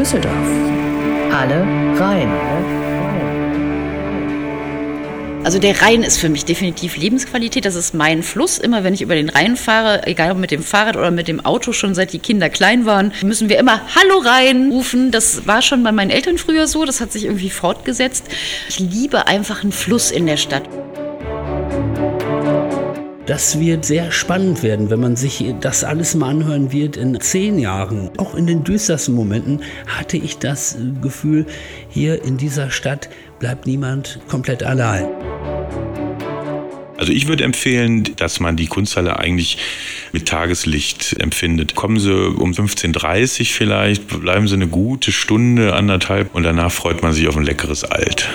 Düsseldorf. Alle rein. Also der Rhein ist für mich definitiv Lebensqualität. Das ist mein Fluss. Immer wenn ich über den Rhein fahre, egal ob mit dem Fahrrad oder mit dem Auto, schon seit die Kinder klein waren, müssen wir immer Hallo Rhein rufen. Das war schon bei meinen Eltern früher so. Das hat sich irgendwie fortgesetzt. Ich liebe einfach einen Fluss in der Stadt. Das wird sehr spannend werden, wenn man sich das alles mal anhören wird in zehn Jahren. Auch in den düstersten Momenten hatte ich das Gefühl, hier in dieser Stadt bleibt niemand komplett allein. Also ich würde empfehlen, dass man die Kunsthalle eigentlich mit Tageslicht empfindet. Kommen Sie um 15.30 Uhr vielleicht, bleiben Sie eine gute Stunde, anderthalb und danach freut man sich auf ein leckeres Alt.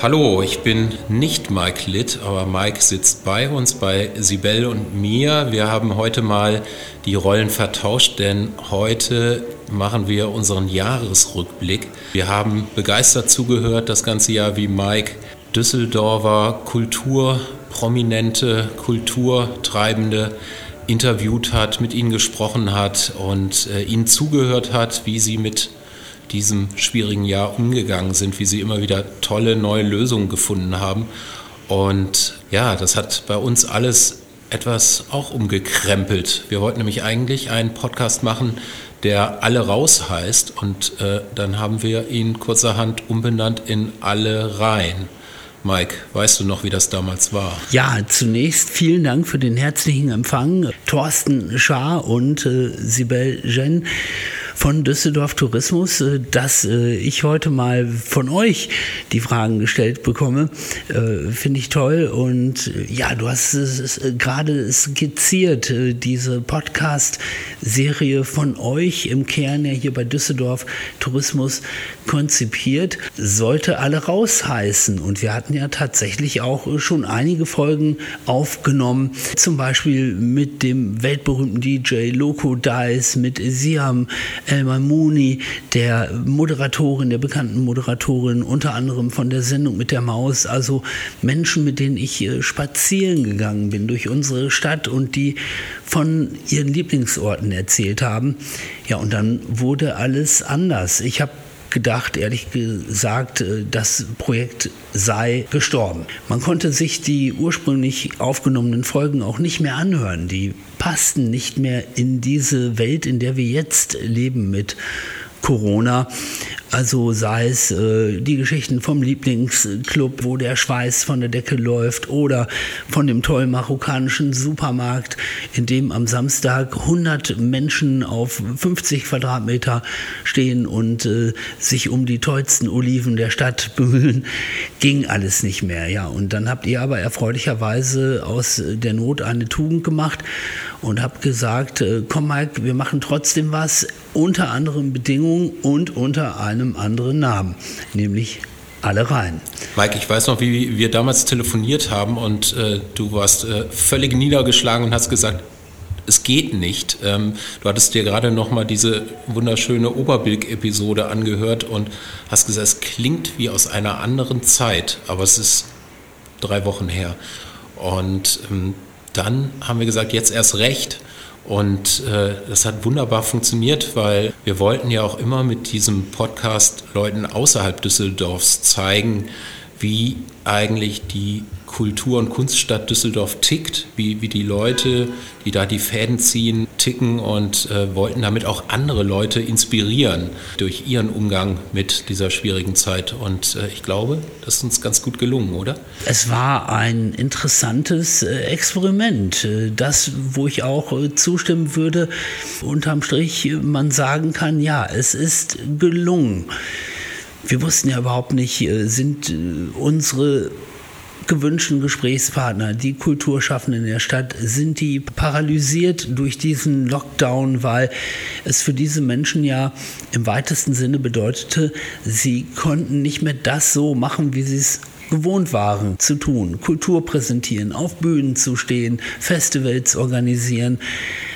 Hallo, ich bin nicht Mike Litt, aber Mike sitzt bei uns, bei Sibel und mir. Wir haben heute mal die Rollen vertauscht, denn heute machen wir unseren Jahresrückblick. Wir haben begeistert zugehört das ganze Jahr, wie Mike Düsseldorfer Kulturprominente, Kulturtreibende interviewt hat, mit ihnen gesprochen hat und äh, ihnen zugehört hat, wie sie mit diesem schwierigen Jahr umgegangen sind, wie sie immer wieder tolle neue Lösungen gefunden haben. Und ja, das hat bei uns alles etwas auch umgekrempelt. Wir wollten nämlich eigentlich einen Podcast machen, der Alle raus heißt und äh, dann haben wir ihn kurzerhand umbenannt in Alle rein. Mike, weißt du noch, wie das damals war? Ja, zunächst vielen Dank für den herzlichen Empfang. Thorsten Schaar und äh, Sibel Jen von Düsseldorf Tourismus, äh, dass äh, ich heute mal von euch die Fragen gestellt bekomme. Äh, finde ich toll. Und ja, du hast es gerade skizziert, diese Podcast-Serie von euch im Kern ja hier bei Düsseldorf Tourismus konzipiert, sollte alle raus heißen. Und wir hatten ja tatsächlich auch schon einige Folgen aufgenommen, zum Beispiel mit dem weltberühmten DJ Loco Dice, mit Siam Elmar Mooney, der Moderatorin, der bekannten Moderatorin, unter anderem von der Sendung mit der Maus, also Menschen, mit denen ich äh, spazieren gegangen bin durch unsere Stadt und die von ihren Lieblingsorten erzählt haben. Ja, und dann wurde alles anders. Ich habe gedacht, ehrlich gesagt, äh, das Projekt sei gestorben. Man konnte sich die ursprünglich aufgenommenen Folgen auch nicht mehr anhören. Die passten nicht mehr in diese Welt, in der wir jetzt leben mit Corona. Also sei es äh, die Geschichten vom Lieblingsclub, wo der Schweiß von der Decke läuft, oder von dem tollen marokkanischen Supermarkt, in dem am Samstag 100 Menschen auf 50 Quadratmeter stehen und äh, sich um die tollsten Oliven der Stadt bemühen, ging alles nicht mehr. Ja, und dann habt ihr aber erfreulicherweise aus der Not eine Tugend gemacht und habt gesagt, äh, komm Mike, wir machen trotzdem was unter anderen Bedingungen und unter einem anderen Namen, nämlich alle rein. Mike, ich weiß noch, wie wir damals telefoniert haben und äh, du warst äh, völlig niedergeschlagen und hast gesagt, es geht nicht. Ähm, du hattest dir gerade noch mal diese wunderschöne Oberbilk-Episode angehört und hast gesagt, es klingt wie aus einer anderen Zeit, aber es ist drei Wochen her. Und ähm, dann haben wir gesagt, jetzt erst recht. Und äh, das hat wunderbar funktioniert, weil wir wollten ja auch immer mit diesem Podcast Leuten außerhalb Düsseldorfs zeigen, wie eigentlich die Kultur- und Kunststadt Düsseldorf tickt, wie, wie die Leute, die da die Fäden ziehen, ticken und äh, wollten damit auch andere Leute inspirieren durch ihren Umgang mit dieser schwierigen Zeit. Und äh, ich glaube, das ist uns ganz gut gelungen, oder? Es war ein interessantes äh, Experiment, äh, das, wo ich auch äh, zustimmen würde, unterm Strich man sagen kann, ja, es ist gelungen. Wir wussten ja überhaupt nicht, sind unsere gewünschten Gesprächspartner, die Kulturschaffenden in der Stadt, sind die paralysiert durch diesen Lockdown, weil es für diese Menschen ja im weitesten Sinne bedeutete, sie konnten nicht mehr das so machen, wie sie es gewohnt waren zu tun. Kultur präsentieren, auf Bühnen zu stehen, Festivals organisieren.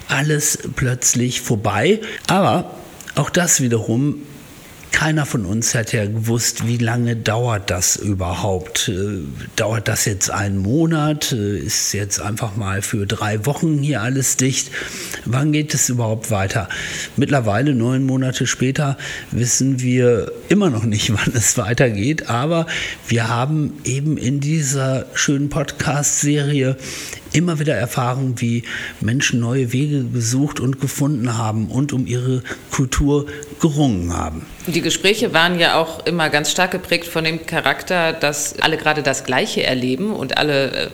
Alles plötzlich vorbei. Aber auch das wiederum keiner von uns hat ja gewusst, wie lange dauert das überhaupt. Äh, dauert das jetzt einen Monat? Äh, ist jetzt einfach mal für drei Wochen hier alles dicht? Wann geht es überhaupt weiter? Mittlerweile, neun Monate später, wissen wir immer noch nicht, wann es weitergeht, aber wir haben eben in dieser schönen Podcast-Serie immer wieder erfahren, wie Menschen neue Wege gesucht und gefunden haben und um ihre Kultur gerungen haben. Die Gespräche waren ja auch immer ganz stark geprägt von dem Charakter, dass alle gerade das Gleiche erleben und alle äh,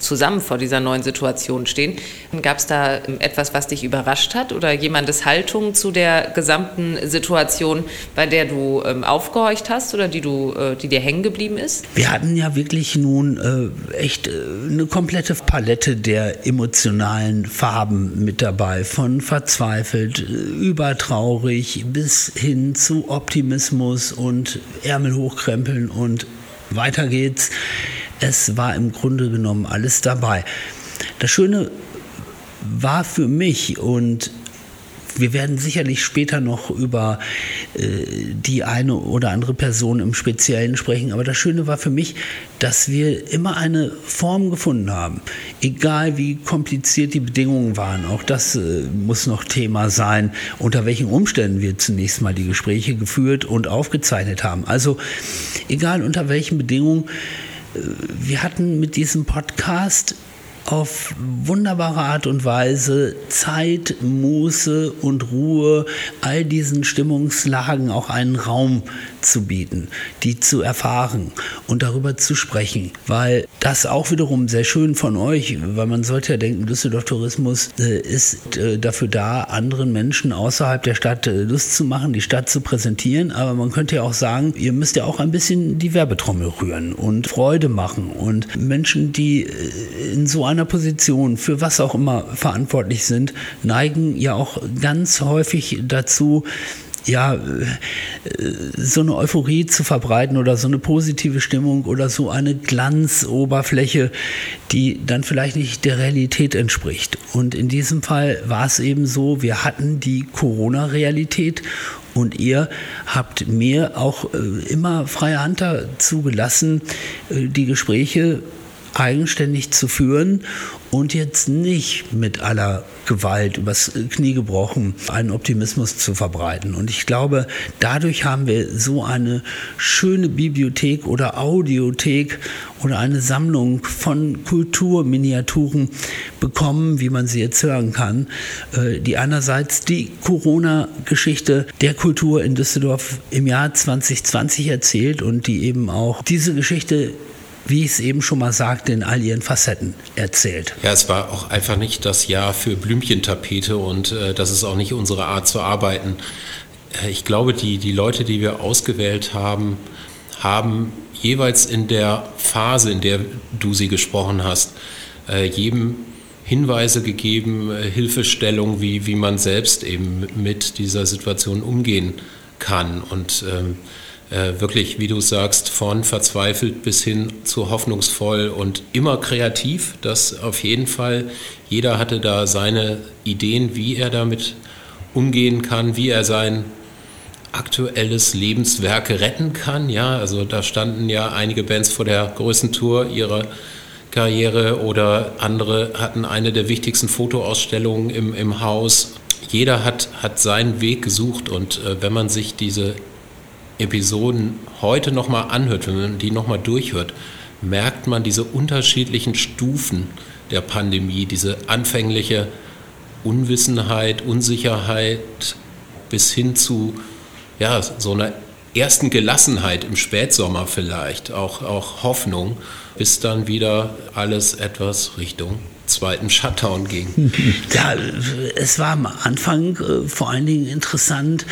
zusammen vor dieser neuen Situation stehen. Gab es da etwas, was dich überrascht hat oder jemandes Haltung zu der gesamten Situation, bei der du ähm, aufgehorcht hast oder die, du, äh, die dir hängen geblieben ist? Wir hatten ja wirklich nun äh, echt äh, eine komplette Palette der emotionalen Farben mit dabei, von verzweifelt, äh, übertraurig bis hin zu Optimismus und Ärmel hochkrempeln und weiter geht's. Es war im Grunde genommen alles dabei. Das Schöne war für mich und wir werden sicherlich später noch über äh, die eine oder andere Person im Speziellen sprechen, aber das Schöne war für mich, dass wir immer eine Form gefunden haben. Egal wie kompliziert die Bedingungen waren, auch das äh, muss noch Thema sein, unter welchen Umständen wir zunächst mal die Gespräche geführt und aufgezeichnet haben. Also egal unter welchen Bedingungen, wir hatten mit diesem Podcast auf wunderbare Art und Weise Zeit, Muße und Ruhe all diesen Stimmungslagen auch einen Raum zu bieten, die zu erfahren und darüber zu sprechen, weil das auch wiederum sehr schön von euch, weil man sollte ja denken, Düsseldorf Tourismus äh, ist äh, dafür da, anderen Menschen außerhalb der Stadt äh, Lust zu machen, die Stadt zu präsentieren, aber man könnte ja auch sagen, ihr müsst ja auch ein bisschen die Werbetrommel rühren und Freude machen und Menschen, die in so einer Position für was auch immer verantwortlich sind, neigen ja auch ganz häufig dazu, ja, äh, so eine Euphorie zu verbreiten oder so eine positive Stimmung oder so eine Glanzoberfläche, die dann vielleicht nicht der Realität entspricht. Und in diesem Fall war es eben so, wir hatten die Corona-Realität und ihr habt mir auch äh, immer freie Hand dazu gelassen, äh, die Gespräche eigenständig zu führen und jetzt nicht mit aller Gewalt übers Knie gebrochen einen Optimismus zu verbreiten. Und ich glaube, dadurch haben wir so eine schöne Bibliothek oder Audiothek oder eine Sammlung von Kulturminiaturen bekommen, wie man sie jetzt hören kann, äh, die einerseits die Corona-Geschichte der Kultur in Düsseldorf im Jahr 2020 erzählt und die eben auch diese Geschichte wie ich es eben schon mal sagte, in all ihren Facetten erzählt. Ja, es war auch einfach nicht das Jahr für Blümchentapete und äh, das ist auch nicht unsere Art zu arbeiten. Äh, ich glaube, die, die Leute, die wir ausgewählt haben, haben jeweils in der Phase, in der du sie gesprochen hast, äh, jedem Hinweise gegeben, äh, Hilfestellung, wie, wie man selbst eben mit dieser Situation umgehen kann. Und ähm, äh, wirklich, wie du sagst, von verzweifelt bis hin zu hoffnungsvoll und immer kreativ. Das auf jeden Fall. Jeder hatte da seine Ideen, wie er damit umgehen kann, wie er sein aktuelles Lebenswerk retten kann. Ja, also da standen ja einige Bands vor der größten Tour ihrer Karriere oder andere hatten eine der wichtigsten Fotoausstellungen im, im Haus. Jeder hat, hat seinen Weg gesucht und äh, wenn man sich diese Episoden heute nochmal anhört, wenn man die nochmal durchhört, merkt man diese unterschiedlichen Stufen der Pandemie, diese anfängliche Unwissenheit, Unsicherheit bis hin zu ja, so einer ersten Gelassenheit im Spätsommer vielleicht, auch, auch Hoffnung, bis dann wieder alles etwas Richtung zweiten Shutdown ging. Ja, es war am Anfang äh, vor allen Dingen interessant,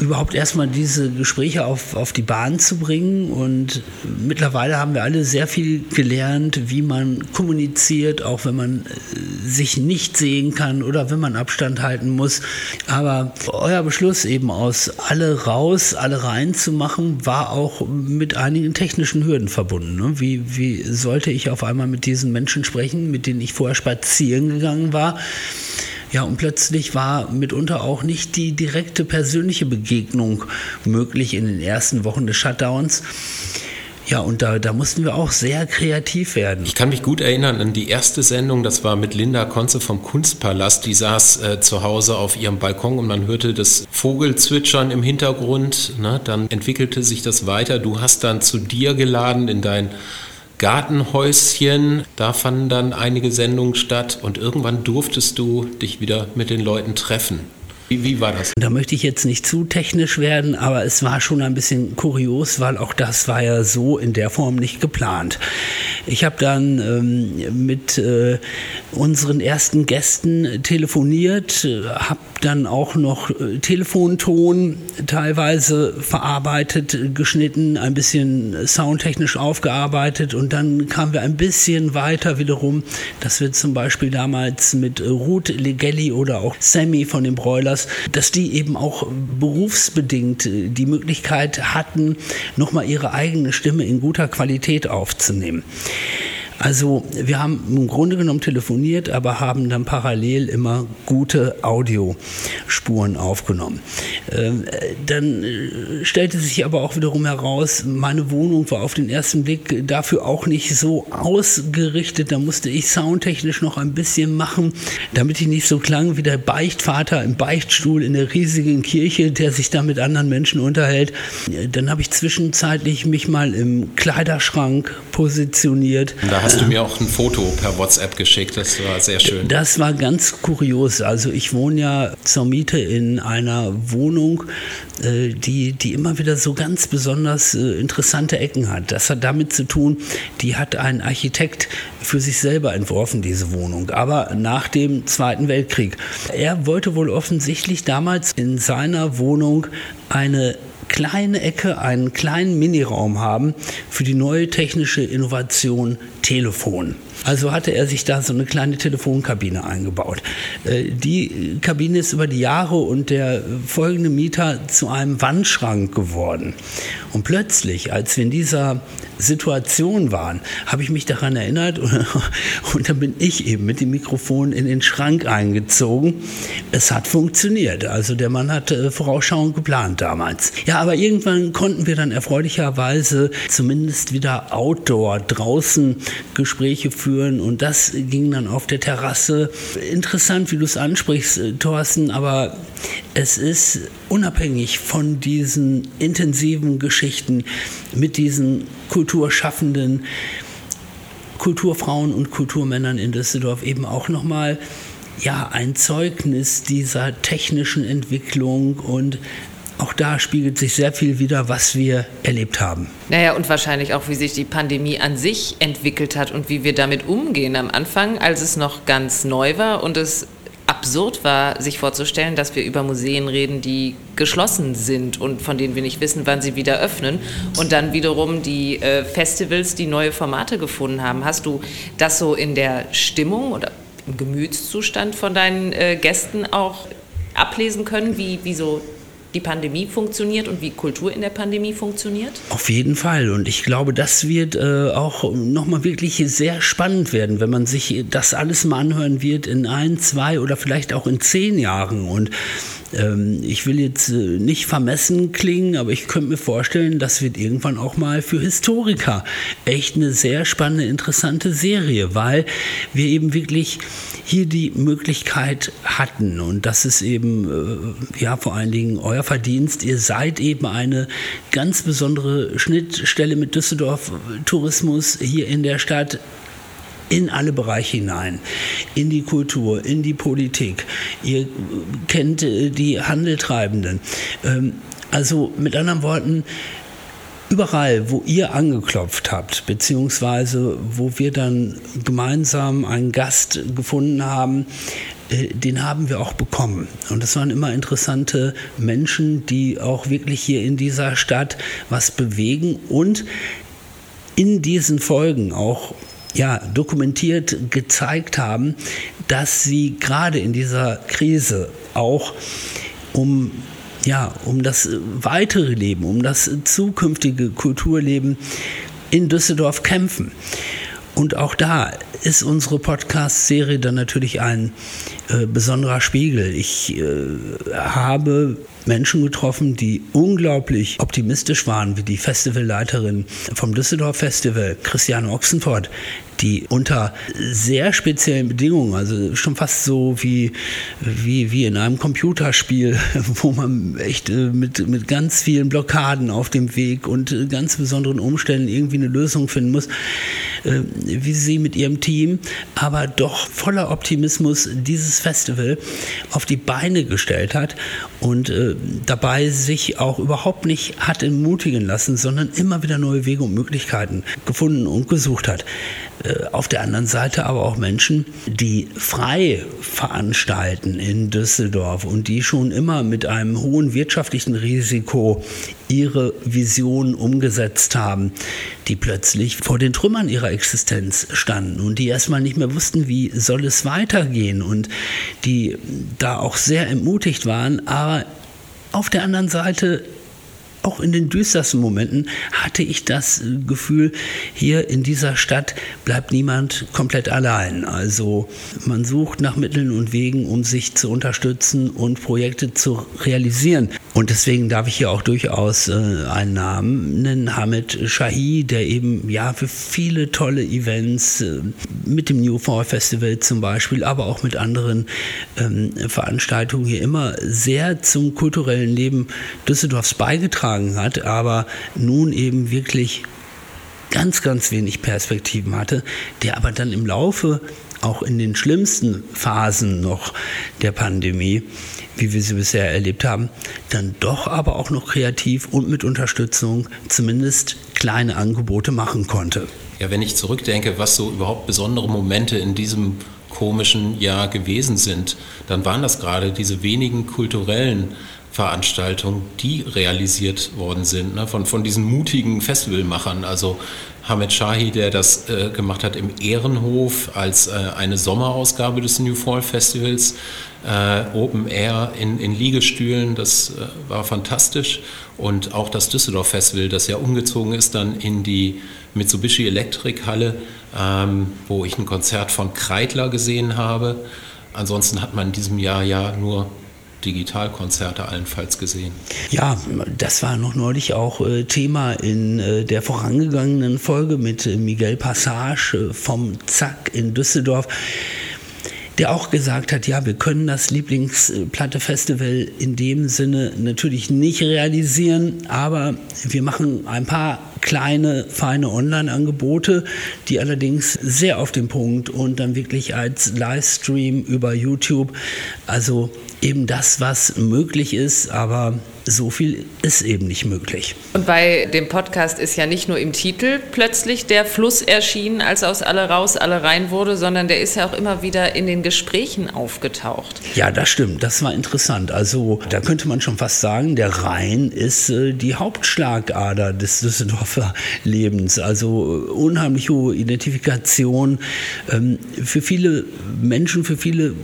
überhaupt erstmal diese Gespräche auf, auf die Bahn zu bringen. Und mittlerweile haben wir alle sehr viel gelernt, wie man kommuniziert, auch wenn man äh, sich nicht sehen kann oder wenn man Abstand halten muss. Aber euer Beschluss eben aus alle raus, alle rein zu machen, war auch mit einigen technischen Hürden verbunden. Ne? Wie, wie sollte ich auf einmal mit diesen Menschen sprechen, mit denen ich vorher spazieren gegangen war? Ja, und plötzlich war mitunter auch nicht die direkte persönliche Begegnung möglich in den ersten Wochen des Shutdowns. Ja, und da, da mussten wir auch sehr kreativ werden. Ich kann mich gut erinnern an die erste Sendung, das war mit Linda Konze vom Kunstpalast. Die saß äh, zu Hause auf ihrem Balkon und man hörte das Vogelzwitschern im Hintergrund. Ne? Dann entwickelte sich das weiter. Du hast dann zu dir geladen in dein Gartenhäuschen. Da fanden dann einige Sendungen statt und irgendwann durftest du dich wieder mit den Leuten treffen. Wie, wie, war das? Da möchte ich jetzt nicht zu technisch werden, aber es war schon ein bisschen kurios, weil auch das war ja so in der Form nicht geplant. Ich habe dann ähm, mit äh, unseren ersten Gästen telefoniert, habe dann auch noch äh, Telefonton teilweise verarbeitet, geschnitten, ein bisschen soundtechnisch aufgearbeitet und dann kamen wir ein bisschen weiter wiederum, dass wir zum Beispiel damals mit Ruth Legelli oder auch Sammy von den Broilers, dass die eben auch berufsbedingt äh, die Möglichkeit hatten, nochmal ihre eigene Stimme in guter Qualität aufzunehmen. Also wir haben im Grunde genommen telefoniert, aber haben dann parallel immer gute Audiospuren aufgenommen. Ähm, dann äh, stellte sich aber auch wiederum heraus, meine Wohnung war auf den ersten Blick dafür auch nicht so ausgerichtet. Da musste ich soundtechnisch noch ein bisschen machen, damit ich nicht so klang wie der Beichtvater im Beichtstuhl in der riesigen Kirche, der sich da mit anderen Menschen unterhält. Dann habe ich zwischenzeitlich mich mal im Kleiderschrank positioniert. Da hast du mir auch ein Foto per WhatsApp geschickt, das war sehr schön. Das war ganz kurios. Also ich wohne ja zur Miete in einer Wohnung, äh, die, die immer wieder so ganz besonders äh, interessante Ecken hat. Das hat damit zu tun, die hat ein Architekt für sich selber entworfen, diese Wohnung, aber nach dem Zweiten Weltkrieg. Er wollte wohl offensichtlich damals in seiner Wohnung eine kleine Ecke, einen kleinen Miniraum haben für die neue technische Innovation Telefon. Also hatte er sich da so eine kleine Telefonkabine eingebaut. Äh, die Kabine ist über die Jahre und der folgende Mieter zu einem Wandschrank geworden. Und plötzlich, als wir in dieser Situation waren, habe ich mich daran erinnert und dann bin ich eben mit dem Mikrofon in den Schrank eingezogen. Es hat funktioniert. Also der Mann hat äh, vorausschauend geplant damals. Ja, aber irgendwann konnten wir dann erfreulicherweise zumindest wieder outdoor draußen Gespräche führen und das ging dann auf der Terrasse. Interessant, wie du es ansprichst, äh, Thorsten, aber es ist unabhängig von diesen intensiven Geschichten mit diesen Kulturschaffenden, Kulturfrauen und Kulturmännern in Düsseldorf eben auch nochmal ja, ein Zeugnis dieser technischen Entwicklung und auch da spiegelt sich sehr viel wieder, was wir erlebt haben. Naja, und wahrscheinlich auch, wie sich die Pandemie an sich entwickelt hat und wie wir damit umgehen. Am Anfang, als es noch ganz neu war und es absurd war, sich vorzustellen, dass wir über Museen reden, die geschlossen sind und von denen wir nicht wissen, wann sie wieder öffnen. Und dann wiederum die äh, Festivals, die neue Formate gefunden haben. Hast du das so in der Stimmung oder im Gemütszustand von deinen äh, Gästen auch ablesen können, wie, wie so die Pandemie funktioniert und wie Kultur in der Pandemie funktioniert? Auf jeden Fall. Und ich glaube, das wird äh, auch nochmal wirklich sehr spannend werden, wenn man sich das alles mal anhören wird in ein, zwei oder vielleicht auch in zehn Jahren. Und ähm, ich will jetzt äh, nicht vermessen klingen, aber ich könnte mir vorstellen, das wird irgendwann auch mal für Historiker echt eine sehr spannende, interessante Serie, weil wir eben wirklich hier die Möglichkeit hatten und das ist eben äh, ja vor allen Dingen euer Verdienst. Ihr seid eben eine ganz besondere Schnittstelle mit Düsseldorf Tourismus hier in der Stadt in alle Bereiche hinein, in die Kultur, in die Politik. Ihr kennt äh, die Handeltreibenden. Ähm, also mit anderen Worten, überall, wo ihr angeklopft habt, beziehungsweise wo wir dann gemeinsam einen Gast gefunden haben, äh, den haben wir auch bekommen. Und das waren immer interessante Menschen, die auch wirklich hier in dieser Stadt was bewegen und in diesen Folgen auch ja, dokumentiert gezeigt haben, dass sie gerade in dieser Krise auch um ja, um das weitere Leben, um das zukünftige Kulturleben in Düsseldorf kämpfen. Und auch da ist unsere Podcast-Serie dann natürlich ein äh, besonderer Spiegel. Ich äh, habe Menschen getroffen, die unglaublich optimistisch waren, wie die Festivalleiterin vom Düsseldorf Festival, Christiane Ochsenfort, die unter sehr speziellen Bedingungen, also schon fast so wie, wie, wie in einem Computerspiel, wo man echt äh, mit, mit ganz vielen Blockaden auf dem Weg und äh, ganz besonderen Umständen irgendwie eine Lösung finden muss, wie sie mit ihrem Team, aber doch voller Optimismus dieses Festival auf die Beine gestellt hat und dabei sich auch überhaupt nicht hat entmutigen lassen, sondern immer wieder neue Wege und Möglichkeiten gefunden und gesucht hat. Äh, auf der anderen Seite aber auch Menschen, die frei veranstalten in Düsseldorf und die schon immer mit einem hohen wirtschaftlichen Risiko ihre Vision umgesetzt haben, die plötzlich vor den Trümmern ihrer Existenz standen und die erstmal nicht mehr wussten, wie soll es weitergehen und die da auch sehr entmutigt waren, aber auf der anderen Seite auch in den düstersten Momenten hatte ich das Gefühl, hier in dieser Stadt bleibt niemand komplett allein. Also man sucht nach Mitteln und Wegen, um sich zu unterstützen und Projekte zu realisieren. Und deswegen darf ich hier auch durchaus äh, einen Namen nennen, Hamid Shahi, der eben ja für viele tolle Events äh, mit dem New Fall Festival zum Beispiel, aber auch mit anderen ähm, Veranstaltungen hier immer sehr zum kulturellen Leben Düsseldorfs beigetragen hat, aber nun eben wirklich ganz, ganz wenig Perspektiven hatte, der aber dann im Laufe auch in den schlimmsten Phasen noch der Pandemie wie wir sie bisher erlebt haben, dann doch aber auch noch kreativ und mit Unterstützung zumindest kleine Angebote machen konnte. Ja, wenn ich zurückdenke, was so überhaupt besondere Momente in diesem komischen Jahr gewesen sind, dann waren das gerade diese wenigen kulturellen Veranstaltungen, die realisiert worden sind, ne, von, von diesen mutigen Festivalmachern. Also Hamed Shahi, der das äh, gemacht hat im Ehrenhof als äh, eine Sommerausgabe des New Fall Festivals äh, Open Air in, in Liegestühlen, das äh, war fantastisch. Und auch das Düsseldorf Festival, das ja umgezogen ist dann in die Mitsubishi Electric Halle, ähm, wo ich ein Konzert von Kreidler gesehen habe. Ansonsten hat man in diesem Jahr ja nur Digitalkonzerte allenfalls gesehen. Ja, das war noch neulich auch äh, Thema in äh, der vorangegangenen Folge mit äh, Miguel Passage vom Zack in Düsseldorf der auch gesagt hat, ja, wir können das Lieblingsplatte-Festival in dem Sinne natürlich nicht realisieren, aber wir machen ein paar kleine, feine Online-Angebote, die allerdings sehr auf den Punkt und dann wirklich als Livestream über YouTube, also eben das, was möglich ist, aber so viel ist eben nicht möglich. Und bei dem Podcast ist ja nicht nur im Titel plötzlich der Fluss erschienen, als aus alle raus, alle rein wurde, sondern der ist ja auch immer wieder in den Gesprächen aufgetaucht. Ja, das stimmt. Das war interessant. Also da könnte man schon fast sagen, der Rhein ist äh, die Hauptschlagader des Düsseldorfer Lebens. Also äh, unheimlich hohe Identifikation ähm, für viele Menschen, für viele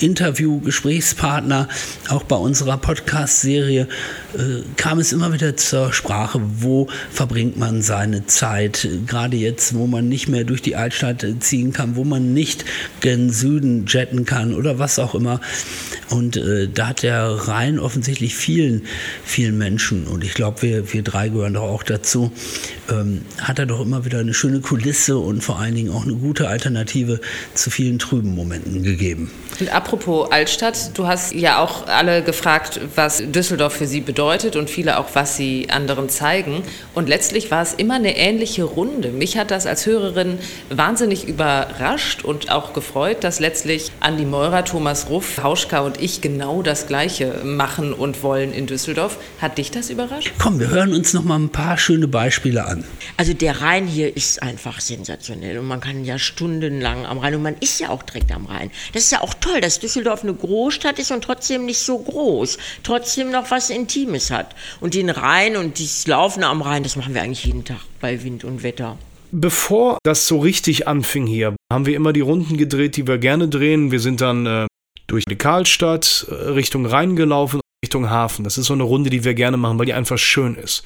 Interview-Gesprächspartner, auch bei unserer Podcast-Serie äh, kam es immer wieder zur Sprache, wo verbringt man seine Zeit, gerade jetzt, wo man nicht mehr durch die Altstadt ziehen kann, wo man nicht gen Süden jetten kann oder was auch immer. Und äh, da hat der Rhein offensichtlich vielen, vielen Menschen, und ich glaube, wir, wir drei gehören doch auch dazu, ähm, hat er doch immer wieder eine schöne Kulisse und vor allen Dingen auch eine gute Alternative zu vielen trüben Momenten gegeben. Und apropos Altstadt, du hast ja auch alle gefragt, was Düsseldorf für sie bedeutet und viele auch, was sie anderen zeigen. Und letztlich war es immer eine ähnliche Runde. Mich hat das als Hörerin wahnsinnig überrascht und auch gefreut, dass letztlich Andi Meurer, Thomas Ruff, Hauschka und ich genau das Gleiche machen und wollen in Düsseldorf. Hat dich das überrascht? Komm, wir hören uns noch mal ein paar schöne Beispiele an. Also der Rhein hier ist einfach sensationell und man kann ja stundenlang am Rhein und man ist ja auch direkt am Rhein. Das ist ja auch toll, dass Düsseldorf eine Großstadt ist und trotzdem nicht so groß, trotzdem noch was Intimes hat. Und den Rhein und das Laufen am Rhein, das machen wir eigentlich jeden Tag bei Wind und Wetter. Bevor das so richtig anfing hier, haben wir immer die Runden gedreht, die wir gerne drehen. Wir sind dann äh, durch die Karlstadt äh, Richtung Rhein gelaufen, Richtung Hafen. Das ist so eine Runde, die wir gerne machen, weil die einfach schön ist.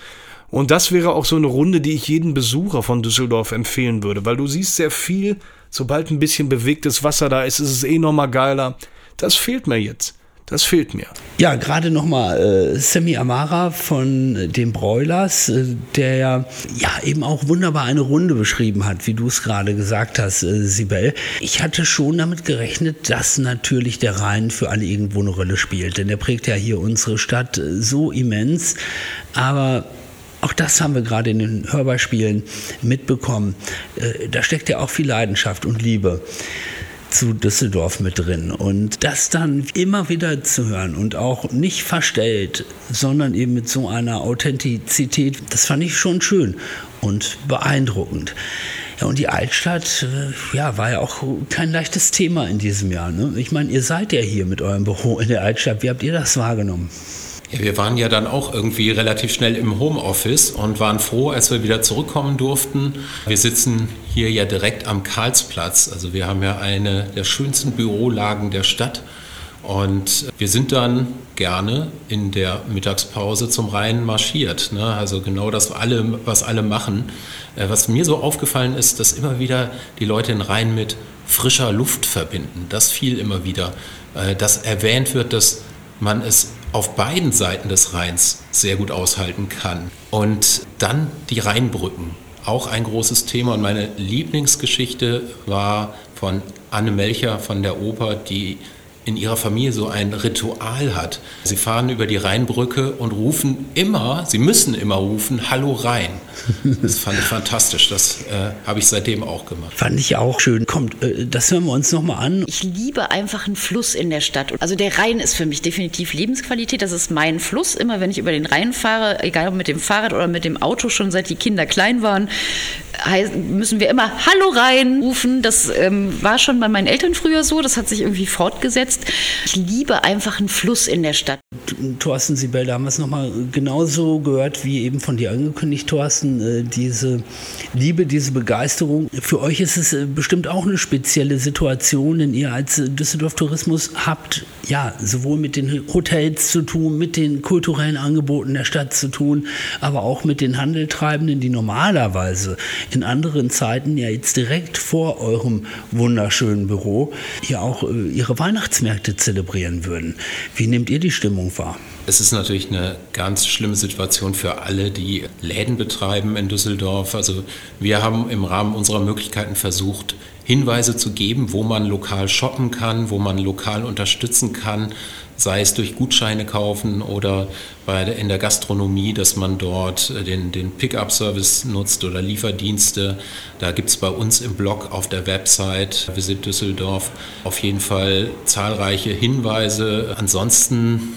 Und das wäre auch so eine Runde, die ich jedem Besucher von Düsseldorf empfehlen würde, weil du siehst sehr viel, sobald ein bisschen bewegtes Wasser da ist, ist es eh nochmal geiler. Das fehlt mir jetzt. Das fehlt mir. Ja, gerade nochmal äh, Sammy Amara von den Broilers, äh, der ja, ja eben auch wunderbar eine Runde beschrieben hat, wie du es gerade gesagt hast, äh, Sibel. Ich hatte schon damit gerechnet, dass natürlich der Rhein für alle irgendwo eine Rolle spielt, denn der prägt ja hier unsere Stadt äh, so immens. Aber auch das haben wir gerade in den Hörbeispielen mitbekommen. Äh, da steckt ja auch viel Leidenschaft und Liebe zu Düsseldorf mit drin. Und das dann immer wieder zu hören und auch nicht verstellt, sondern eben mit so einer Authentizität, das fand ich schon schön und beeindruckend. Ja, und die Altstadt, äh, ja, war ja auch kein leichtes Thema in diesem Jahr. Ne? Ich meine, ihr seid ja hier mit eurem Büro in der Altstadt. Wie habt ihr das wahrgenommen? Ja, wir waren ja dann auch irgendwie relativ schnell im Homeoffice und waren froh, als wir wieder zurückkommen durften. Wir sitzen hier ja direkt am Karlsplatz. Also wir haben ja eine der schönsten Bürolagen der Stadt. Und wir sind dann gerne in der Mittagspause zum Rhein marschiert. Ne? Also genau das, alle, was alle machen. Äh, was mir so aufgefallen ist, dass immer wieder die Leute den Rhein mit frischer Luft verbinden. Das fiel immer wieder. Äh, dass erwähnt wird, dass man es auf beiden Seiten des Rheins sehr gut aushalten kann. Und dann die Rheinbrücken, auch ein großes Thema. Und meine Lieblingsgeschichte war von Anne Melcher von der Oper, die in ihrer Familie so ein Ritual hat. Sie fahren über die Rheinbrücke und rufen immer, sie müssen immer rufen, Hallo Rhein. Das fand ich fantastisch. Das äh, habe ich seitdem auch gemacht. Fand ich auch schön. Kommt, äh, das hören wir uns nochmal an. Ich liebe einfach einen Fluss in der Stadt. Also der Rhein ist für mich definitiv Lebensqualität. Das ist mein Fluss. Immer wenn ich über den Rhein fahre, egal ob mit dem Fahrrad oder mit dem Auto, schon seit die Kinder klein waren, müssen wir immer Hallo Rhein rufen. Das ähm, war schon bei meinen Eltern früher so. Das hat sich irgendwie fortgesetzt. Ich liebe einfach einen Fluss in der Stadt. Thorsten Sibel, da haben wir es nochmal genauso gehört, wie eben von dir angekündigt, Thorsten. Äh, diese Liebe, diese Begeisterung. Für euch ist es äh, bestimmt auch eine spezielle Situation, denn ihr als Düsseldorf Tourismus habt ja sowohl mit den Hotels zu tun, mit den kulturellen Angeboten der Stadt zu tun, aber auch mit den Handeltreibenden, die normalerweise in anderen Zeiten ja jetzt direkt vor eurem wunderschönen Büro hier auch äh, ihre Weihnachtsmärkte zelebrieren würden. Wie nehmt ihr die Stimmung wahr? Es ist natürlich eine ganz schlimme Situation für alle, die Läden betreiben in Düsseldorf. Also wir haben im Rahmen unserer Möglichkeiten versucht, Hinweise zu geben, wo man lokal shoppen kann, wo man lokal unterstützen kann, sei es durch Gutscheine kaufen oder bei in der Gastronomie, dass man dort äh, den, den Pickup-Service nutzt oder Lieferdienste. Da gibt es bei uns im Blog auf der Website Visit Düsseldorf auf jeden Fall zahlreiche Hinweise. Ansonsten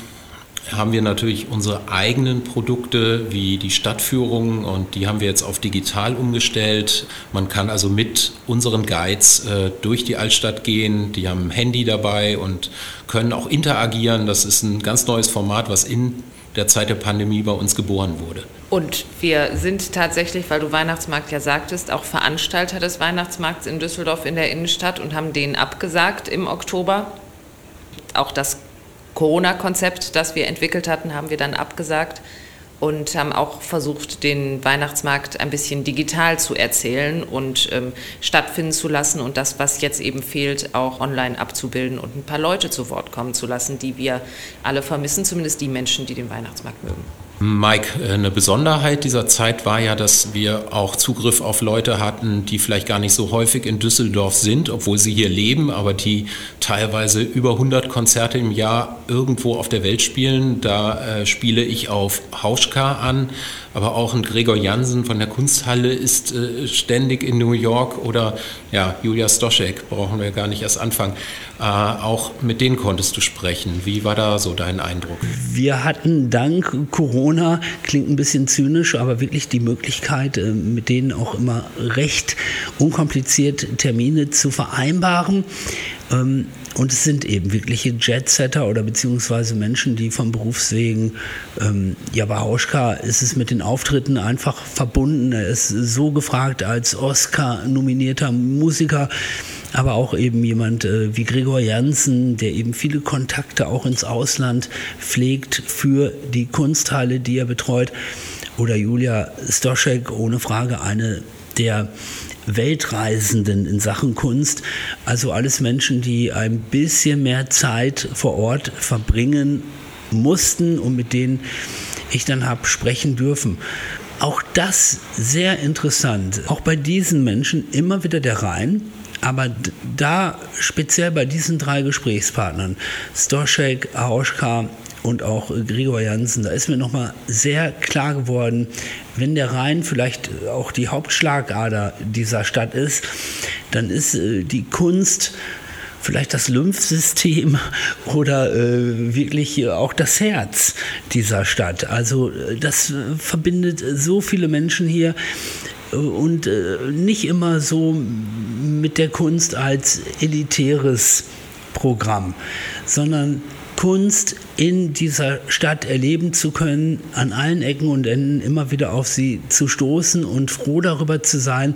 haben wir natürlich unsere eigenen Produkte wie die Stadtführung und die haben wir jetzt auf digital umgestellt. Man kann also mit unseren Guides äh, durch die Altstadt gehen, die haben ein Handy dabei und können auch interagieren. Das ist ein ganz neues Format, was in der Zeit der Pandemie bei uns geboren wurde. Und wir sind tatsächlich, weil du Weihnachtsmarkt ja sagtest, auch Veranstalter des Weihnachtsmarkts in Düsseldorf in der Innenstadt und haben den abgesagt im Oktober. Auch das Corona-Konzept, das wir entwickelt hatten, haben wir dann abgesagt und haben auch versucht, den Weihnachtsmarkt ein bisschen digital zu erzählen und ähm, stattfinden zu lassen und das, was jetzt eben fehlt, auch online abzubilden und ein paar Leute zu Wort kommen zu lassen, die wir alle vermissen, zumindest die Menschen, die den Weihnachtsmarkt mögen. Mike, äh, eine Besonderheit dieser Zeit war ja, dass wir auch Zugriff auf Leute hatten, die vielleicht gar nicht so häufig in Düsseldorf sind, obwohl sie hier leben, aber die teilweise über 100 Konzerte im Jahr irgendwo auf der Welt spielen. Da äh, spiele ich auf Hauschka an, aber auch ein Gregor Jansen von der Kunsthalle ist äh, ständig in New York oder ja, Julia Stoschek, brauchen wir gar nicht erst anfangen. Äh, auch mit denen konntest du sprechen. Wie war da so dein Eindruck? Wir hatten dank Corona, klingt ein bisschen zynisch, aber wirklich die Möglichkeit, äh, mit denen auch immer recht unkompliziert Termine zu vereinbaren. Ähm, und es sind eben wirkliche Jetsetter oder beziehungsweise Menschen, die vom Berufswegen, ähm, ja, bei ist es mit den Auftritten einfach verbunden. Er ist so gefragt als Oscar-nominierter Musiker, aber auch eben jemand äh, wie Gregor Janssen, der eben viele Kontakte auch ins Ausland pflegt für die Kunsthalle, die er betreut. oder Julia Stoschek, ohne Frage eine der Weltreisenden in Sachen Kunst. Also alles Menschen, die ein bisschen mehr Zeit vor Ort verbringen mussten und mit denen ich dann habe sprechen dürfen. Auch das sehr interessant. Auch bei diesen Menschen immer wieder der Rhein. Aber da speziell bei diesen drei Gesprächspartnern, Stoschek, Hauschka und auch Gregor Jansen, da ist mir nochmal sehr klar geworden, wenn der Rhein vielleicht auch die Hauptschlagader dieser Stadt ist, dann ist äh, die Kunst vielleicht das Lymphsystem oder äh, wirklich auch das Herz dieser Stadt. Also äh, das äh, verbindet so viele Menschen hier äh, und äh, nicht immer so mit der Kunst als elitäres Programm, sondern Kunst in dieser Stadt erleben zu können, an allen Ecken und Enden immer wieder auf sie zu stoßen und froh darüber zu sein,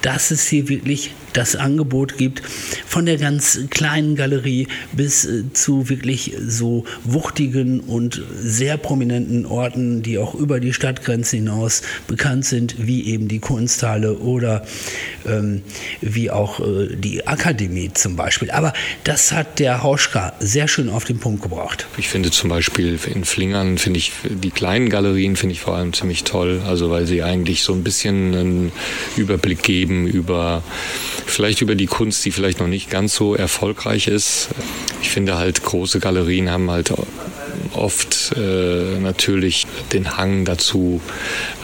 dass es hier wirklich das Angebot gibt, von der ganz kleinen Galerie bis äh, zu wirklich so wuchtigen und sehr prominenten Orten, die auch über die Stadtgrenze hinaus bekannt sind, wie eben die Kunsthalle oder ähm, wie auch äh, die Akademie zum Beispiel. Aber das hat der Hauschka sehr schön auf den Punkt gebracht. Ich finde zum Beispiel in Flingern, finde ich die kleinen Galerien finde ich vor allem ziemlich toll, also weil sie eigentlich so ein bisschen einen Überblick geben über vielleicht über die Kunst, die vielleicht noch nicht ganz so erfolgreich ist. Ich finde halt große Galerien haben halt oft äh, natürlich den Hang dazu,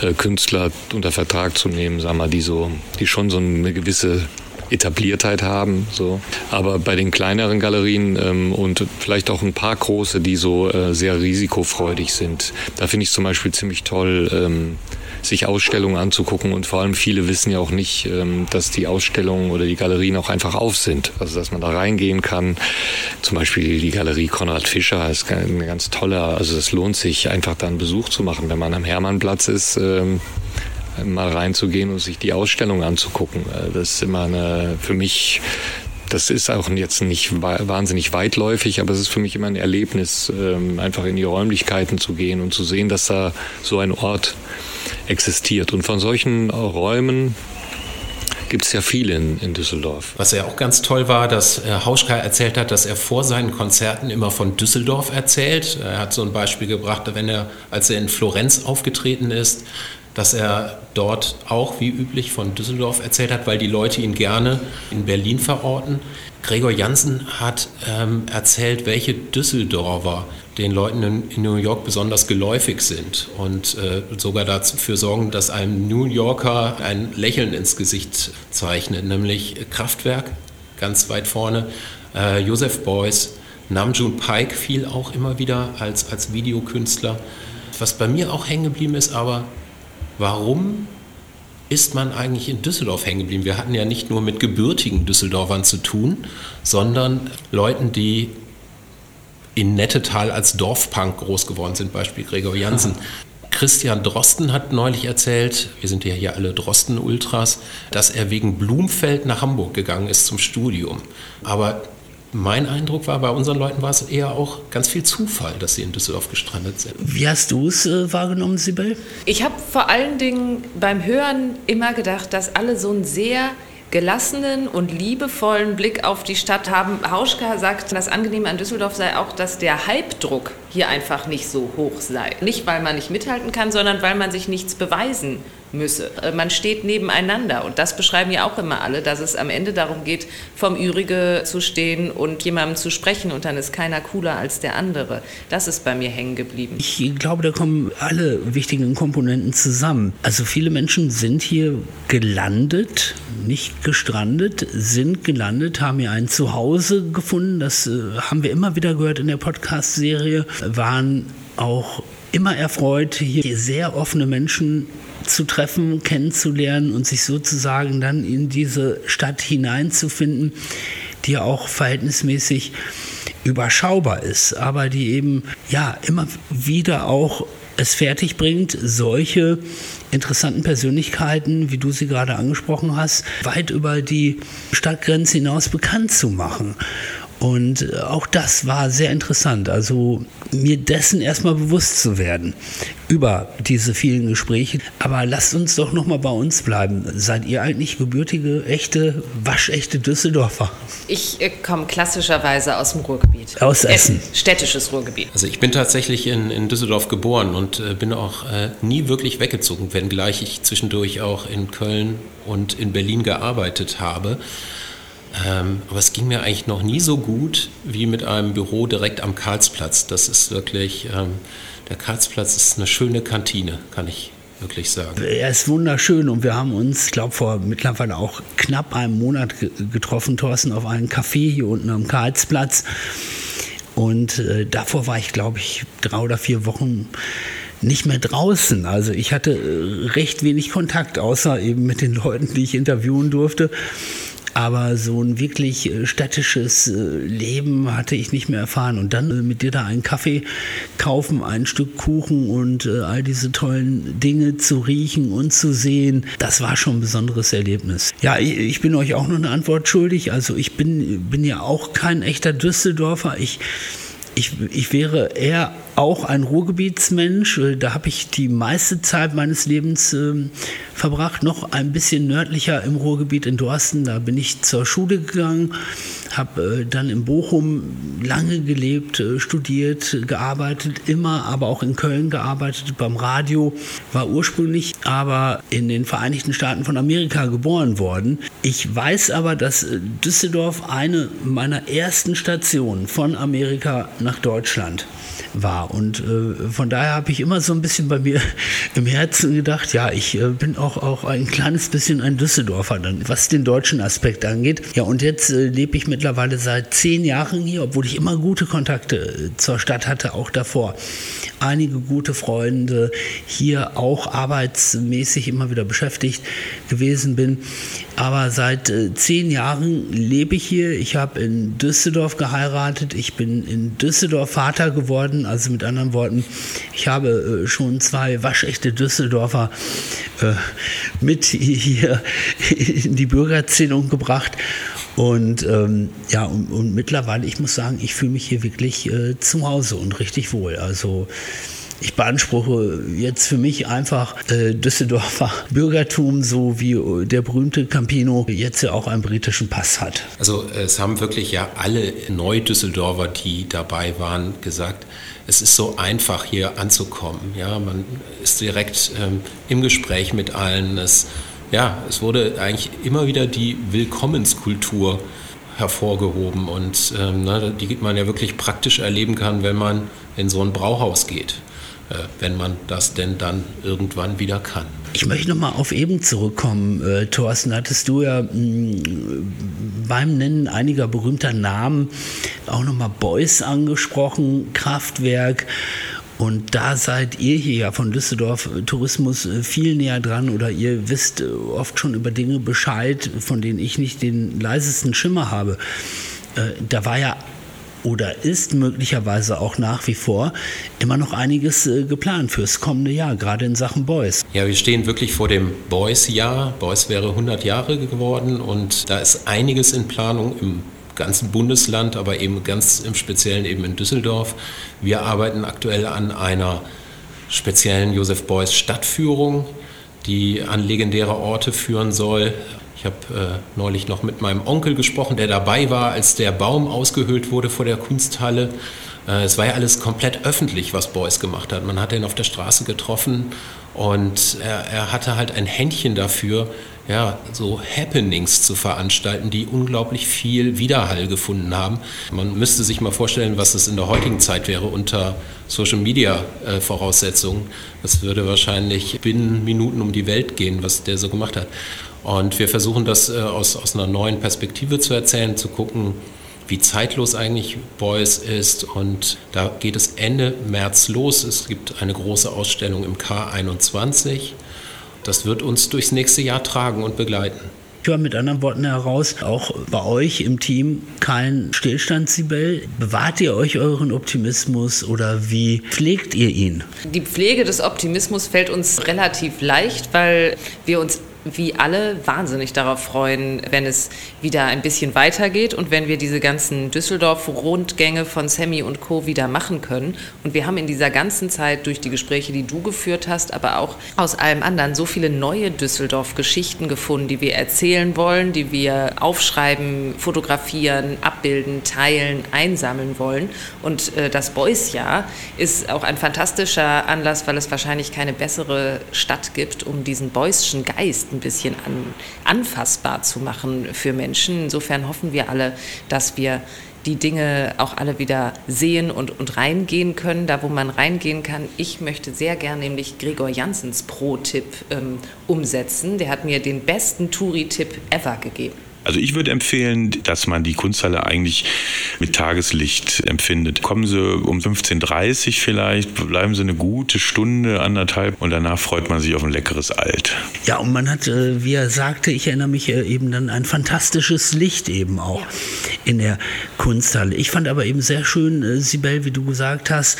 äh, Künstler unter Vertrag zu nehmen, sagen wir, die so, die schon so eine gewisse Etabliertheit haben. So. Aber bei den kleineren Galerien ähm, und vielleicht auch ein paar große, die so äh, sehr risikofreudig sind, da finde ich zum Beispiel ziemlich toll, ähm, sich Ausstellungen anzugucken und vor allem viele wissen ja auch nicht, ähm, dass die Ausstellungen oder die Galerien auch einfach auf sind. Also dass man da reingehen kann. Zum Beispiel die Galerie Konrad Fischer ist eine ganz tolle, also es lohnt sich einfach da einen Besuch zu machen, wenn man am Hermannplatz ist. Mal reinzugehen und sich die Ausstellung anzugucken. Äh, das ist immer eine, für mich das ist auch jetzt nicht wahnsinnig weitläufig, aber es ist für mich immer ein Erlebnis, ähm, einfach in die Räumlichkeiten zu gehen und zu sehen, dass da so ein Ort existiert. Und von solchen Räumen gibt es ja viele in, in, Düsseldorf. Was ja auch ganz toll war, dass Herr Hauschka erzählt hat, dass er vor seinen Konzerten immer von Düsseldorf erzählt. Er hat so ein Beispiel gebracht, wenn er, als er in Florenz aufgetreten ist, dass er dort auch wie üblich von Düsseldorf erzählt hat, weil die Leute ihn gerne in Berlin verorten. Gregor Janssen hat ähm, erzählt, welche Düsseldorfer den Leuten in, in, New York besonders geläufig sind und äh, sogar dafür sorgen, dass einem New Yorker ein Lächeln ins Gesicht zeichnet, nämlich Kraftwerk ganz weit vorne, äh, Joseph Beuys, Namjoon Pike fiel auch immer wieder als, als Videokünstler. Was bei mir auch hängen geblieben ist, aber warum ist man eigentlich in Düsseldorf hängen geblieben? Wir hatten ja nicht nur mit gebürtigen Düsseldorfern zu tun, sondern Leuten, die in Nettetal als Dorfpunk groß geworden sind, Beispiel Gregor Jansen. Christian Drosten hat neulich erzählt, wir sind ja hier alle Drosten-Ultras, dass er wegen Blumfeld nach Hamburg gegangen ist zum Studium. Aber mein Eindruck war, bei unseren Leuten war es eher auch ganz viel Zufall, dass sie in Düsseldorf gestrandet sind. Wie hast du es äh, wahrgenommen, Sibel? Ich habe vor allen Dingen beim Hören immer gedacht, dass alle so ein sehr gelassenen und liebevollen Blick auf die Stadt haben. Hauschka sagt, das Angenehme an Düsseldorf sei auch, dass der Hypedruck hier einfach nicht so hoch sei. Nicht, weil man nicht mithalten kann, sondern weil man sich nichts beweisen müsse. Äh, man steht nebeneinander und das beschreiben ja auch immer alle, dass es am Ende darum geht, vom Ürige zu stehen und jemandem zu sprechen und dann ist keiner cooler als der andere. Das ist bei mir hängen geblieben. Ich glaube, da kommen alle wichtigen Komponenten zusammen. Also viele Menschen sind hier gelandet, nicht gestrandet, sind gelandet, haben hier ein Zuhause gefunden. Das äh, haben wir immer wieder gehört in der Podcast-Serie, waren auch immer erfreut, hier sehr offene Menschen zu treffen, kennenzulernen und sich sozusagen dann in diese Stadt hineinzufinden, die ja auch verhältnismäßig überschaubar ist, aber die eben ja immer wieder auch es fertig bringt, solche interessanten Persönlichkeiten, wie du sie gerade angesprochen hast, weit über die Stadtgrenze hinaus bekannt zu machen. Und äh, auch das war sehr interessant. Also mir dessen erstmal bewusst zu werden über diese vielen Gespräche. Aber lasst uns doch nochmal bei uns bleiben. Seid ihr eigentlich gebürtige, echte, waschechte Düsseldorfer? Ich äh, komme klassischerweise aus dem Ruhrgebiet. Aus Essen. Städtisches Ruhrgebiet. Also ich bin tatsächlich in, in Düsseldorf geboren und äh, bin auch äh, nie wirklich weggezogen, wenngleich ich zwischendurch auch in Köln und in Berlin gearbeitet habe. Ähm, aber es ging mir eigentlich noch nie so gut wie mit einem Büro direkt am Karlsplatz. Das ist wirklich, ähm, der Karlsplatz ist eine schöne Kantine, kann ich wirklich sagen. Er ist wunderschön und wir haben uns, ich glaube, vor mittlerweile auch knapp einem Monat getroffen, Thorsten, auf einem Café hier unten am Karlsplatz. Und äh, davor war ich, glaube ich, drei oder vier Wochen nicht mehr draußen. Also ich hatte äh, recht wenig Kontakt, außer eben mit den Leuten, die ich interviewen durfte. Aber so ein wirklich äh, städtisches äh, Leben hatte ich nicht mehr erfahren. Und dann äh, mit dir da einen Kaffee kaufen, ein Stück Kuchen und all diese tollen Dinge zu riechen und zu sehen, das war schon ein besonderes Erlebnis. Ja, ich bin euch auch noch eine Antwort schuldig. Also ich bin, bin ja auch kein echter Düsseldorfer. Ich ich, ich wäre eher auch ein Ruhrgebietsmensch. Äh, da habe ich die meiste Zeit meines Lebens äh, verbracht, noch ein bisschen nördlicher im Ruhrgebiet in Dorsten. Da bin ich zur Schule gegangen, habe äh, dann in Bochum lange gelebt, äh, studiert, gearbeitet, immer aber auch in Köln gearbeitet, beim Radio, war ursprünglich aber in den Vereinigten Staaten von Amerika geboren worden. Ich weiß aber, dass äh, Düsseldorf eine meiner ersten Stationen von Amerika nach Deutschland war. Und äh, von daher habe ich immer so ein bisschen bei mir im Herzen gedacht, ja, ich äh, bin auch, auch ein kleines bisschen ein Düsseldorfer, dann, was den deutschen Aspekt angeht. Ja, und jetzt äh, lebe ich mittlerweile seit zehn Jahren hier, obwohl ich immer gute Kontakte äh, zur Stadt hatte, auch davor. Einige gute Freunde, hier auch arbeitsmäßig immer wieder beschäftigt gewesen bin. Aber seit äh, zehn Jahren lebe ich hier. Ich habe in Düsseldorf geheiratet. Ich bin in Düsseldorf Vater geworden. Also mit anderen Worten, ich habe äh, schon zwei waschechte Düsseldorfer äh, mit hier in die Bürgerzählung gebracht. Und ähm, ja, und, und, mittlerweile, ich muss sagen, ich fühle mich hier wirklich äh, zu Hause und richtig wohl. Also ich beanspruche jetzt für mich einfach äh, Düsseldorfer Bürgertum, so wie äh, der berühmte Campino jetzt ja auch einen britischen Pass hat. Also es haben wirklich ja alle Neu-Düsseldorfer, die dabei waren, gesagt, es ist so einfach hier anzukommen. Ja, man ist direkt ähm, im Gespräch mit allen. Es, ja, es wurde eigentlich immer wieder die Willkommenskultur hervorgehoben und ähm, ne, die man ja wirklich praktisch erleben kann, wenn man in so ein Brauhaus geht. Äh, wenn man das denn dann irgendwann wieder kann. Ich möchte nochmal auf eben zurückkommen. Äh, Thorsten, hattest du ja mh, mm, beim Nennen einiger berühmter Namen auch nochmal Beuys angesprochen, Kraftwerk. Und da seid ihr hier ja von Düsseldorf Tourismus äh, viel näher dran oder ihr wisst äh, oft schon über Dinge Bescheid, von denen ich nicht den leisesten Schimmer habe. Da war ja oder ist möglicherweise auch nach wie vor immer noch einiges äh, geplant fürs kommende Jahr, gerade in Sachen Boys. Ja, wir stehen wirklich vor dem Boys-Jahr. Boys wäre 100 Jahre geworden und da ist einiges in Planung im ganzen Bundesland, aber eben ganz im Speziellen eben in Düsseldorf. Wir arbeiten aktuell an einer speziellen Josef Beuys Stadtführung, die an legendäre Orte führen soll. Ich habe äh, neulich noch mit meinem Onkel gesprochen, der dabei war, als der Baum ausgehöhlt wurde vor der Kunsthalle. Äh, es war ja alles komplett öffentlich, was Beuys gemacht hat. Man hat ihn auf der Straße getroffen und er, er hatte halt ein Händchen dafür, ja, so Happenings zu veranstalten, die unglaublich viel Widerhall gefunden haben. Man müsste sich mal vorstellen, was es in der heutigen Zeit wäre unter Social Media äh, Voraussetzungen. Das würde wahrscheinlich binnen Minuten um die Welt gehen, was der so gemacht hat. Und wir versuchen das äh, aus, aus einer neuen Perspektive zu erzählen, zu gucken, wie zeitlos eigentlich Beuys ist. Und da geht es Ende März los. Es gibt eine große Ausstellung im K21. Das wird uns durchs nächste Jahr tragen und begleiten. Ich höre mit anderen Worten heraus, auch bei euch im Team kein Stillstand, Sibel. Bewahrt ihr euch euren Optimismus oder wie pflegt ihr ihn? Die Pflege des Optimismus fällt uns relativ leicht, weil wir uns wie alle wahnsinnig darauf freuen, wenn es wieder ein bisschen weitergeht und wenn wir diese ganzen Düsseldorf-Rundgänge von Sammy und Co. wieder machen können. Und wir haben in dieser ganzen Zeit durch die Gespräche, die du geführt hast, aber auch aus allem anderen so viele neue Düsseldorf-Geschichten gefunden, die wir erzählen wollen, die wir aufschreiben, fotografieren, abbilden, teilen, einsammeln wollen. Und äh, das Boys-Jahr ist auch ein fantastischer Anlass, weil es wahrscheinlich keine bessere Stadt gibt, um diesen Boyschen Geist ein bisschen an, anfassbar zu machen für Menschen. Insofern hoffen wir alle, dass wir die Dinge auch alle wieder sehen und, und reingehen können, da wo man reingehen kann. Ich möchte sehr gern nämlich Gregor Janssens Pro-Tipp ähm, umsetzen. Der hat mir den besten Touri-Tipp ever gegeben. Also ich würde empfehlen, dass man die Kunsthalle eigentlich mit Tageslicht empfindet. Kommen Sie um 15.30 Uhr vielleicht, bleiben Sie eine gute Stunde, anderthalb und danach freut man sich auf ein leckeres Alt. Ja, und man hat, äh, wie er sagte, ich erinnere mich äh, eben dann ein fantastisches Licht eben auch in der Kunsthalle. Ich fand aber eben sehr schön, äh, Sibel, wie du gesagt hast,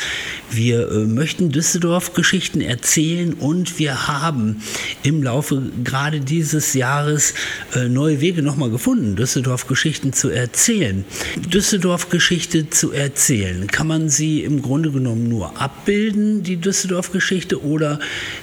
wir möchten Düsseldorf-Geschichten erzählen und wir haben im Laufe gerade dieses Jahres neue Wege nochmal gefunden, Düsseldorf-Geschichten zu erzählen. Düsseldorf-Geschichte zu erzählen, kann man sie im Grunde genommen nur abbilden, die Düsseldorf-Geschichte, oder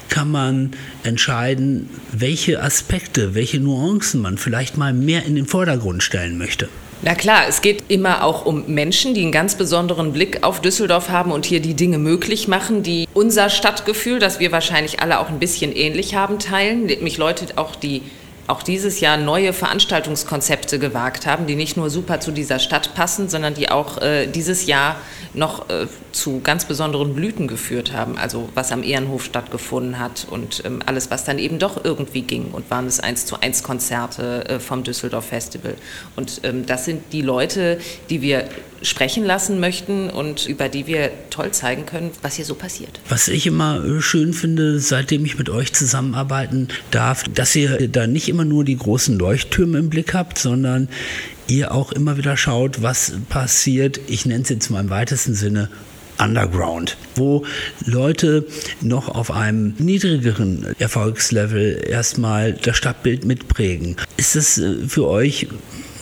kann man entscheiden, welche Aspekte, welche Nuancen man vielleicht mal mehr in den Vordergrund stellen möchte? Na klar, es geht immer auch um Menschen, die einen ganz besonderen Blick auf Düsseldorf haben und hier die Dinge möglich machen, die unser Stadtgefühl, das wir wahrscheinlich alle auch ein bisschen ähnlich haben, teilen. Mich Leute auch die auch dieses Jahr neue Veranstaltungskonzepte gewagt haben, die nicht nur super zu dieser Stadt passen, sondern die auch äh, dieses Jahr noch äh, zu ganz besonderen Blüten geführt haben. Also was am Ehrenhof stattgefunden hat und ähm, alles, was dann eben doch irgendwie ging. Und waren es eins zu eins Konzerte äh, vom Düsseldorf Festival. Und ähm, das sind die Leute, die wir sprechen lassen möchten und über die wir toll zeigen können, was hier so passiert. Was ich immer äh, schön finde, seitdem ich mit euch zusammenarbeiten darf, dass ihr da nicht immer nur die großen Leuchttürme im Blick habt, sondern ihr auch immer wieder schaut, was passiert, ich nenne es jetzt mal im weitesten Sinne, Underground, wo Leute noch auf einem niedrigeren Erfolgslevel erstmal das Stadtbild mitprägen. Ist es äh, für euch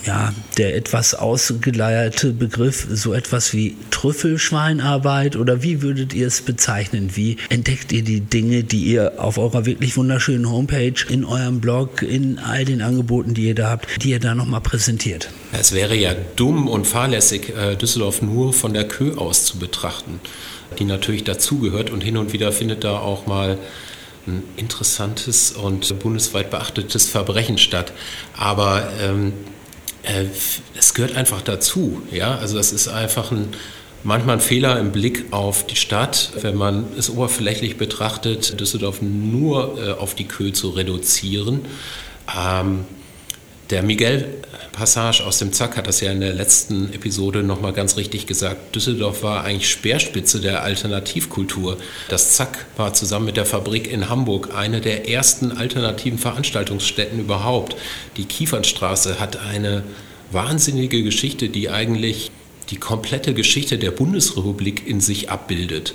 ja, der etwas ausgeleierte Begriff so etwas wie Trüffelschweinarbeit oder wie würdet ihr es bezeichnen? Wie entdeckt ihr die Dinge, die ihr auf eurer wirklich wunderschönen Homepage, in eurem Blog, in all den Angeboten, die ihr da habt, die ihr da nochmal präsentiert? Es wäre ja dumm und fahrlässig, äh, Düsseldorf nur von der Kö aus zu betrachten, die natürlich dazugehört und hin und wieder findet da auch mal ein interessantes und bundesweit beachtetes Verbrechen statt. Aber ähm, äh, es gehört einfach dazu. Ja? Also das ist einfach ein, manchmal ein Fehler im Blick auf die Stadt, wenn man es oberflächlich betrachtet, Düsseldorf nur äh, auf die Kö zu reduzieren. Ähm, der Miguel Passage aus dem Zack hat das ja in der letzten Episode nochmal ganz richtig gesagt. Düsseldorf war eigentlich Speerspitze der Alternativkultur. Das Zack war zusammen mit der Fabrik in Hamburg eine der ersten alternativen Veranstaltungsstätten überhaupt. Die Kiefernstraße hat eine wahnsinnige Geschichte, die eigentlich die komplette Geschichte der Bundesrepublik in sich abbildet.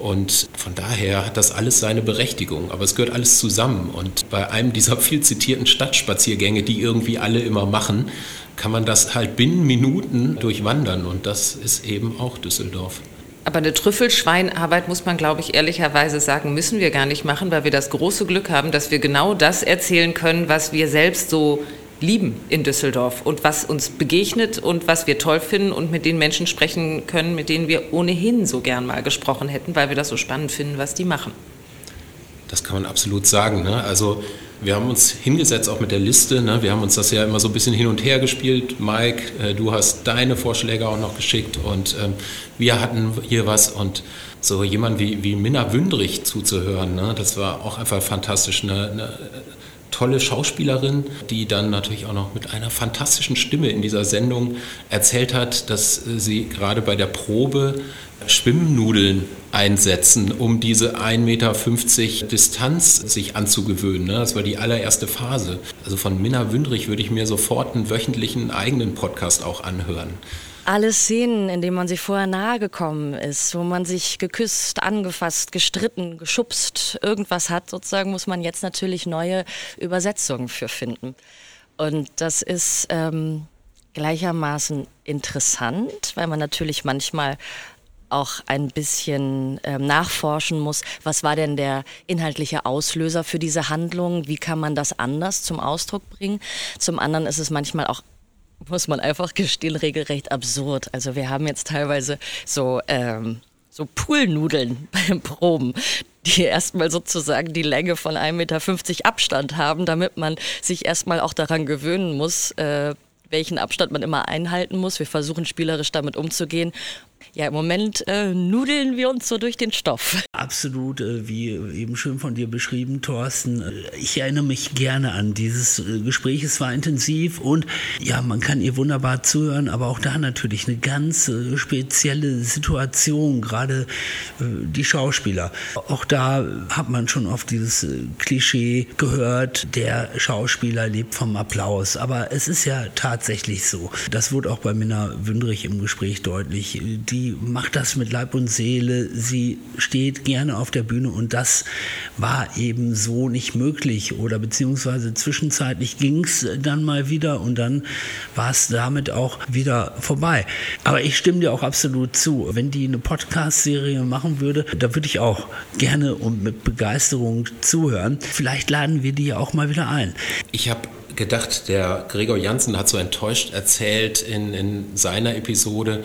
Und von daher hat das alles seine Berechtigung. Aber es gehört alles zusammen. Und bei einem dieser viel zitierten Stadtspaziergänge, die irgendwie alle immer machen, kann man das halt binnen Minuten durchwandern. Und das ist eben auch Düsseldorf. Aber eine Trüffelschweinarbeit, muss man, glaube ich, ehrlicherweise sagen, müssen wir gar nicht machen, weil wir das große Glück haben, dass wir genau das erzählen können, was wir selbst so lieben in Düsseldorf und was uns begegnet und was wir toll finden und mit den Menschen sprechen können, mit denen wir ohnehin so gern mal gesprochen hätten, weil wir das so spannend finden, was die machen. Das kann man absolut sagen. Ne? Also wir haben uns hingesetzt auch mit der Liste. Ne? Wir haben uns das ja immer so ein bisschen hin und her gespielt. Mike, äh, du hast deine Vorschläge auch noch geschickt und ähm, wir hatten hier was und so jemand wie, wie Minna Wündrich zuzuhören, ne? das war auch einfach fantastisch. Eine, eine tolle Schauspielerin, die dann natürlich auch noch mit einer fantastischen Stimme in dieser Sendung erzählt hat, dass sie gerade bei der Probe Schwimmnudeln einsetzen, um diese 1,50 Meter Distanz sich anzugewöhnen. Ne? Das war die allererste Phase. Also von Minna Wündrich würde ich mir sofort einen wöchentlichen eigenen Podcast auch anhören. Alle Szenen, in denen man sich vorher nahe gekommen ist, wo man sich geküsst, angefasst, gestritten, geschubst, irgendwas hat, sozusagen, muss man jetzt natürlich neue Übersetzungen für finden. Und das ist ähm, gleichermaßen interessant, weil man natürlich manchmal auch ein bisschen ähm, nachforschen muss, was war denn der inhaltliche Auslöser für diese Handlung, wie kann man das anders zum Ausdruck bringen. Zum anderen ist es manchmal auch muss man einfach gestehen, regelrecht absurd. Also wir haben jetzt teilweise so, ähm, so Poolnudeln beim Proben, die erstmal sozusagen die Länge von 1,50 Meter Abstand haben, damit man sich erstmal auch daran gewöhnen muss, äh, welchen Abstand man immer einhalten muss. Wir versuchen spielerisch damit umzugehen ja, im Moment äh, nudeln wir uns so durch den Stoff. Absolut, äh, wie eben schön von dir beschrieben, Thorsten. Äh, ich erinnere mich gerne an dieses äh, Gespräch. Es war intensiv und ja, man kann ihr wunderbar zuhören, aber auch da natürlich eine ganz äh, spezielle Situation, gerade äh, die Schauspieler. Auch da hat man schon oft dieses Klischee gehört, der Schauspieler lebt vom Applaus. Aber es ist ja tatsächlich so. Das wurde auch bei Minna Wündrich im Gespräch deutlich. Die macht das mit Leib und Seele, sie steht gerne auf der Bühne und das war eben so nicht möglich oder beziehungsweise zwischenzeitlich ging es dann mal wieder und dann war es damit auch wieder vorbei. Aber ich stimme dir auch absolut zu. Wenn die eine Podcast-Serie machen würde, da würde ich auch gerne und mit Begeisterung zuhören. Vielleicht laden wir die ja auch mal wieder ein. Ich habe gedacht, der Gregor Janssen hat so enttäuscht erzählt in, in seiner Episode,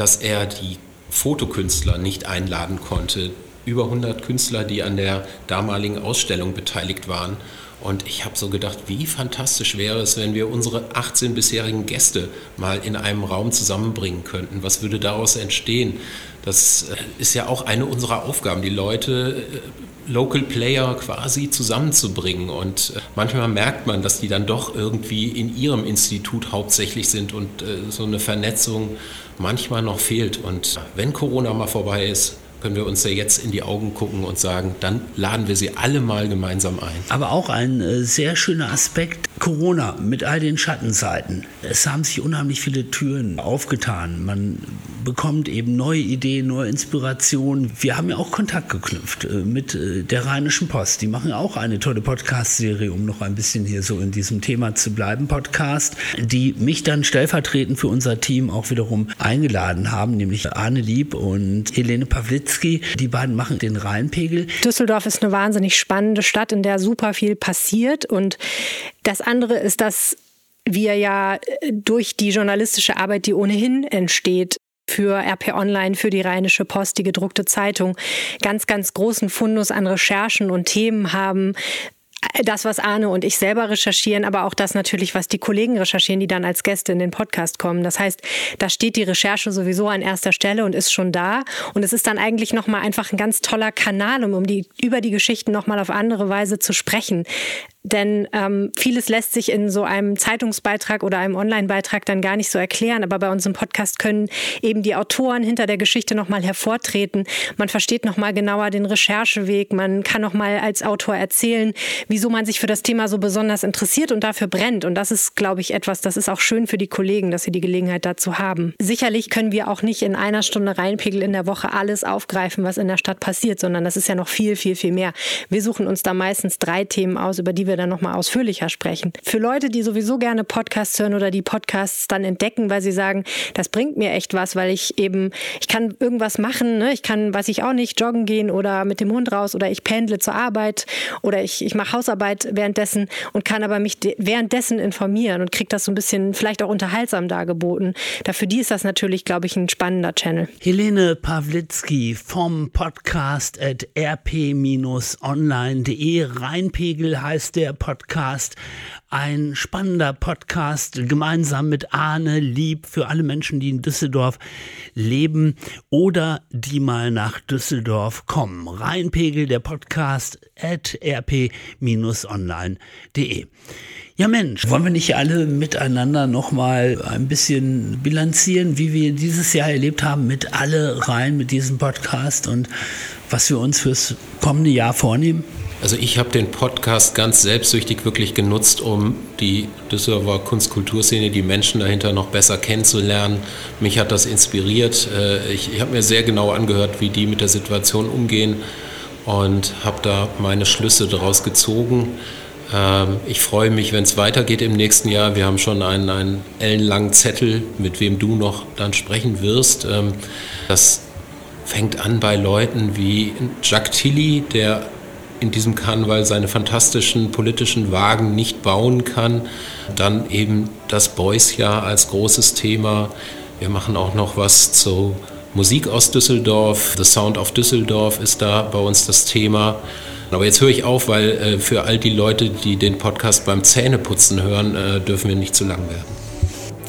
dass er die Fotokünstler nicht einladen konnte. Über 100 Künstler, die an der damaligen Ausstellung beteiligt waren. Und ich habe so gedacht, wie fantastisch wäre es, wenn wir unsere 18 bisherigen Gäste mal in einem Raum zusammenbringen könnten. Was würde daraus entstehen? Das äh, ist ja auch eine unserer Aufgaben, die Leute, äh, Local Player quasi zusammenzubringen. Und äh, manchmal merkt man, dass die dann doch irgendwie in ihrem Institut hauptsächlich sind und so eine Vernetzung manchmal noch fehlt. Und wenn Corona mal vorbei ist, können wir uns ja jetzt in die Augen gucken und sagen, dann laden wir sie alle mal gemeinsam ein. Aber auch ein äh, sehr schöner Aspekt, Corona mit all den Schattenseiten. Es haben sich unheimlich viele Türen aufgetan. Man bekommt eben neue Ideen, neue Inspirationen. Wir haben ja auch Kontakt geknüpft äh, mit äh, der Rheinischen Post. Die machen auch eine tolle Podcast-Serie, um noch ein bisschen hier so in diesem Thema zu bleiben, Podcast, die mich dann stellvertretend für unser Team auch wiederum eingeladen haben, nämlich Arne Lieb und Helene Pawlitzki. Die beiden machen den Rheinpegel. Düsseldorf ist eine wahnsinnig spannende Stadt, in der super viel passiert und das andere ist, dass wir ja durch die journalistische Arbeit, die ohnehin entsteht, für RP Online, für die Rheinische Post, die gedruckte Zeitung, ganz, ganz großen Fundus an Recherchen und Themen haben, das, was Arne und ich selber recherchieren, aber auch das natürlich, was die Kollegen recherchieren, die dann als Gäste in den Podcast kommen. Das heißt, da steht die Recherche sowieso an erster Stelle und ist schon da. Und es ist dann eigentlich nochmal einfach ein ganz toller Kanal, um, um die, über die Geschichten nochmal auf andere Weise zu sprechen. Denn ähm, vieles lässt sich in so einem Zeitungsbeitrag oder einem Online-Beitrag dann gar nicht so erklären. Aber bei uns im Podcast können eben die Autoren hinter der Geschichte nochmal hervortreten. Man versteht nochmal genauer den Rechercheweg. Man kann nochmal als Autor erzählen, wieso man sich für das Thema so besonders interessiert und dafür brennt. Und das ist, glaube ich, etwas, das ist auch schön für die Kollegen, dass sie die Gelegenheit dazu haben. Sicherlich können wir auch nicht in einer Stunde Reinpegel in der Woche alles aufgreifen, was in der Stadt passiert, sondern das ist ja noch viel, viel, viel mehr. Wir suchen uns da meistens drei Themen aus, über die wir dann nochmal ausführlicher sprechen. Für Leute, die sowieso gerne Podcasts hören oder die Podcasts dann entdecken, weil sie sagen, das bringt mir echt was, weil ich eben, ich kann irgendwas machen, ne? ich kann, weiß ich auch nicht, joggen gehen oder mit dem Hund raus oder ich pendle zur Arbeit oder ich, ich mache Hausarbeit währenddessen und kann aber mich währenddessen informieren und kriege das so ein bisschen vielleicht auch unterhaltsam dargeboten. Dafür die ist das natürlich, glaube ich, ein spannender Channel. Helene Pawlitzki vom Podcast at rp-online.de. Rheinpegel heißt der Podcast. Ein spannender Podcast gemeinsam mit Arne Lieb für alle Menschen, die in Düsseldorf leben oder die mal nach Düsseldorf kommen. Rheinpegel, der Podcast at rp-online.de. Ja Mensch, wollen wir nicht alle miteinander nochmal ein bisschen bilanzieren, wie wir dieses Jahr erlebt haben mit alle rein mit diesem Podcast und was wir uns fürs kommende Jahr vornehmen? Also ich habe den Podcast ganz selbstsüchtig wirklich genutzt, um die Düsseldorfer Kunstkulturszene, die Menschen dahinter noch besser kennenzulernen. Mich hat das inspiriert. Äh, ich, habe mir sehr genau angehört, wie die mit der Situation umgehen und habe da meine Schlüsse daraus gezogen. Ähm, ich freue mich, wenn es weitergeht im nächsten Jahr. Wir haben schon einen, einen ellenlangen Zettel, mit wem du noch dann sprechen wirst. Ähm, das fängt an bei Leuten wie Jacques Tilly, der in diesem Karneval seine fantastischen politischen Wagen nicht bauen kann. Dann eben das Boys-Jahr als großes Thema. Wir machen auch noch was zu Musik aus Düsseldorf. The Sound of Düsseldorf ist da bei uns das Thema. Aber jetzt höre ich auf, weil äh, für all die Leute, die den Podcast beim Zähneputzen hören, äh, dürfen wir nicht zu lang werden.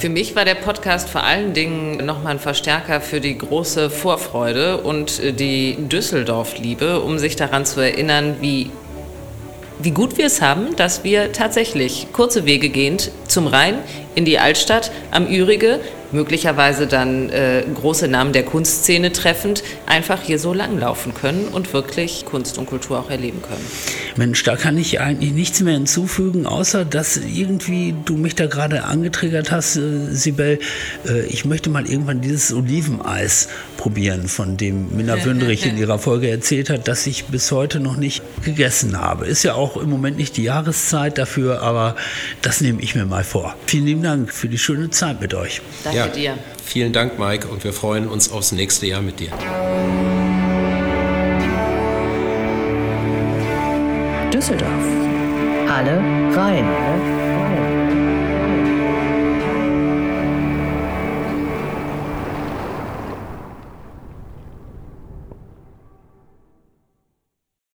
Für mich war der Podcast vor allen Dingen nochmal ein Verstärker für die große Vorfreude und äh, die Düsseldorf-Liebe, um sich daran zu erinnern, wie, wie gut wir es haben, dass wir tatsächlich kurze Wege gehend zum Rhein, in die Altstadt, am Ürige, möglicherweise dann äh, große Namen der Kunstszene treffend, einfach hier so langlaufen können und wirklich Kunst und Kultur auch erleben können. Mensch, da kann ich eigentlich nichts mehr hinzufügen, außer dass irgendwie du mich da gerade angetriggert hast, äh, Sibel. Äh, ich möchte mal irgendwann dieses Oliveneis probieren, von dem Minna Wündrich in ihrer Folge erzählt hat, dass ich bis heute noch nicht gegessen habe. Ist ja auch im Moment nicht die Jahreszeit dafür, aber das nehme ich mir mal vor. Vielen lieben Dank für die schöne Zeit mit euch. Danke ja, dir. Vielen Dank, Mike, und wir freuen uns aufs nächste Jahr mit dir. Düsseldorf. Alle rein.